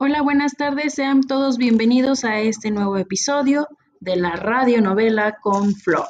Hola, buenas tardes, sean todos bienvenidos a este nuevo episodio de la radionovela con Flor.